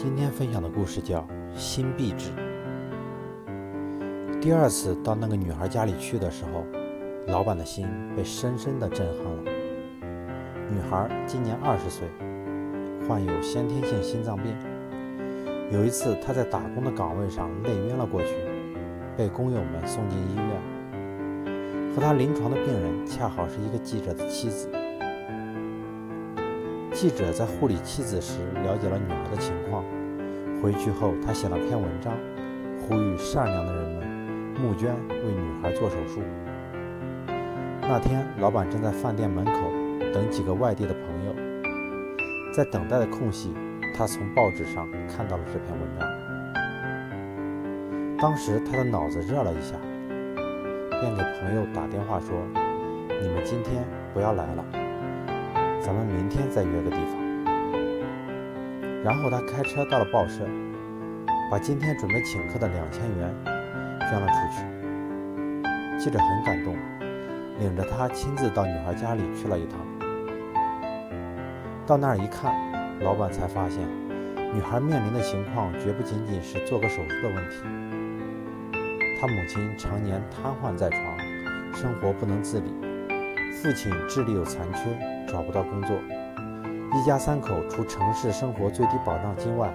今天分享的故事叫《心壁纸》。第二次到那个女孩家里去的时候，老板的心被深深的震撼了。女孩今年二十岁，患有先天性心脏病。有一次，她在打工的岗位上累晕了过去，被工友们送进医院。和她临床的病人恰好是一个记者的妻子。记者在护理妻子时了解了女儿的情况，回去后他写了篇文章，呼吁善良的人们募捐为女孩做手术。那天，老板正在饭店门口等几个外地的朋友，在等待的空隙，他从报纸上看到了这篇文章。当时他的脑子热了一下，便给朋友打电话说：“你们今天不要来了。”咱们明天再约个地方。然后他开车到了报社，把今天准备请客的两千元捐了出去。记者很感动，领着他亲自到女孩家里去了一趟。到那儿一看，老板才发现，女孩面临的情况绝不仅仅是做个手术的问题。她母亲常年瘫痪在床，生活不能自理；父亲智力有残缺。找不到工作，一家三口除城市生活最低保障金外，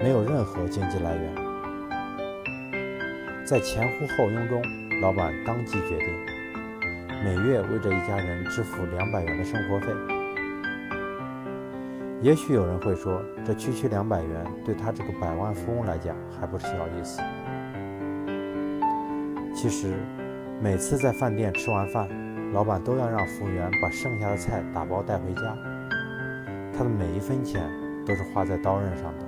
没有任何经济来源。在前呼后拥中，老板当即决定每月为这一家人支付两百元的生活费。也许有人会说，这区区两百元对他这个百万富翁来讲还不是小意思。其实，每次在饭店吃完饭。老板都要让服务员把剩下的菜打包带回家，他的每一分钱都是花在刀刃上的。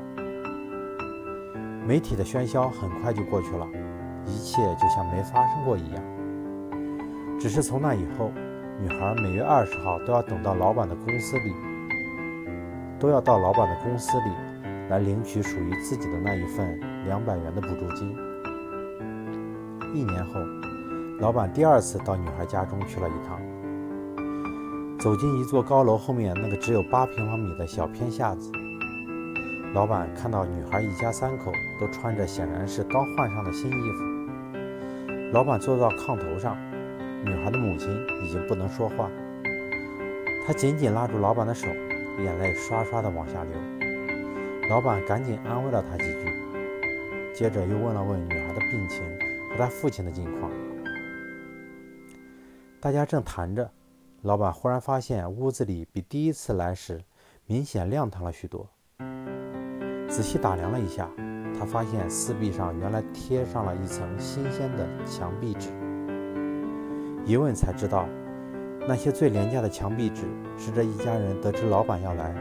媒体的喧嚣很快就过去了，一切就像没发生过一样。只是从那以后，女孩每月二十号都要等到老板的公司里，都要到老板的公司里来领取属于自己的那一份两百元的补助金。一年后。老板第二次到女孩家中去了一趟，走进一座高楼后面那个只有八平方米的小偏下子。老板看到女孩一家三口都穿着显然是刚换上的新衣服。老板坐到炕头上，女孩的母亲已经不能说话，他紧紧拉住老板的手，眼泪刷刷的往下流。老板赶紧安慰了她几句，接着又问了问女孩的病情和她父亲的近况。大家正谈着，老板忽然发现屋子里比第一次来时明显亮堂了许多。仔细打量了一下，他发现四壁上原来贴上了一层新鲜的墙壁纸。一问才知道，那些最廉价的墙壁纸是这一家人得知老板要来，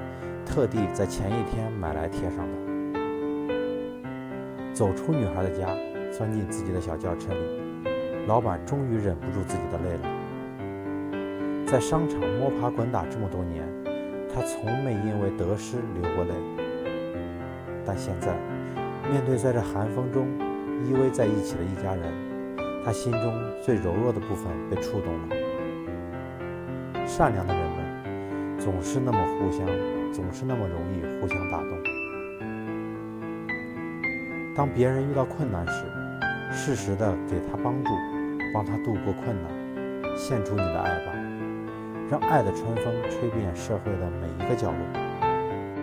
特地在前一天买来贴上的。走出女孩的家，钻进自己的小轿车里，老板终于忍不住自己的泪了。在商场摸爬滚打这么多年，他从没因为得失流过泪。但现在，面对在这寒风中依偎在一起的一家人，他心中最柔弱的部分被触动了。善良的人们总是那么互相，总是那么容易互相打动。当别人遇到困难时，适时的给他帮助，帮他度过困难，献出你的爱吧。让爱的春风吹遍社会的每一个角落。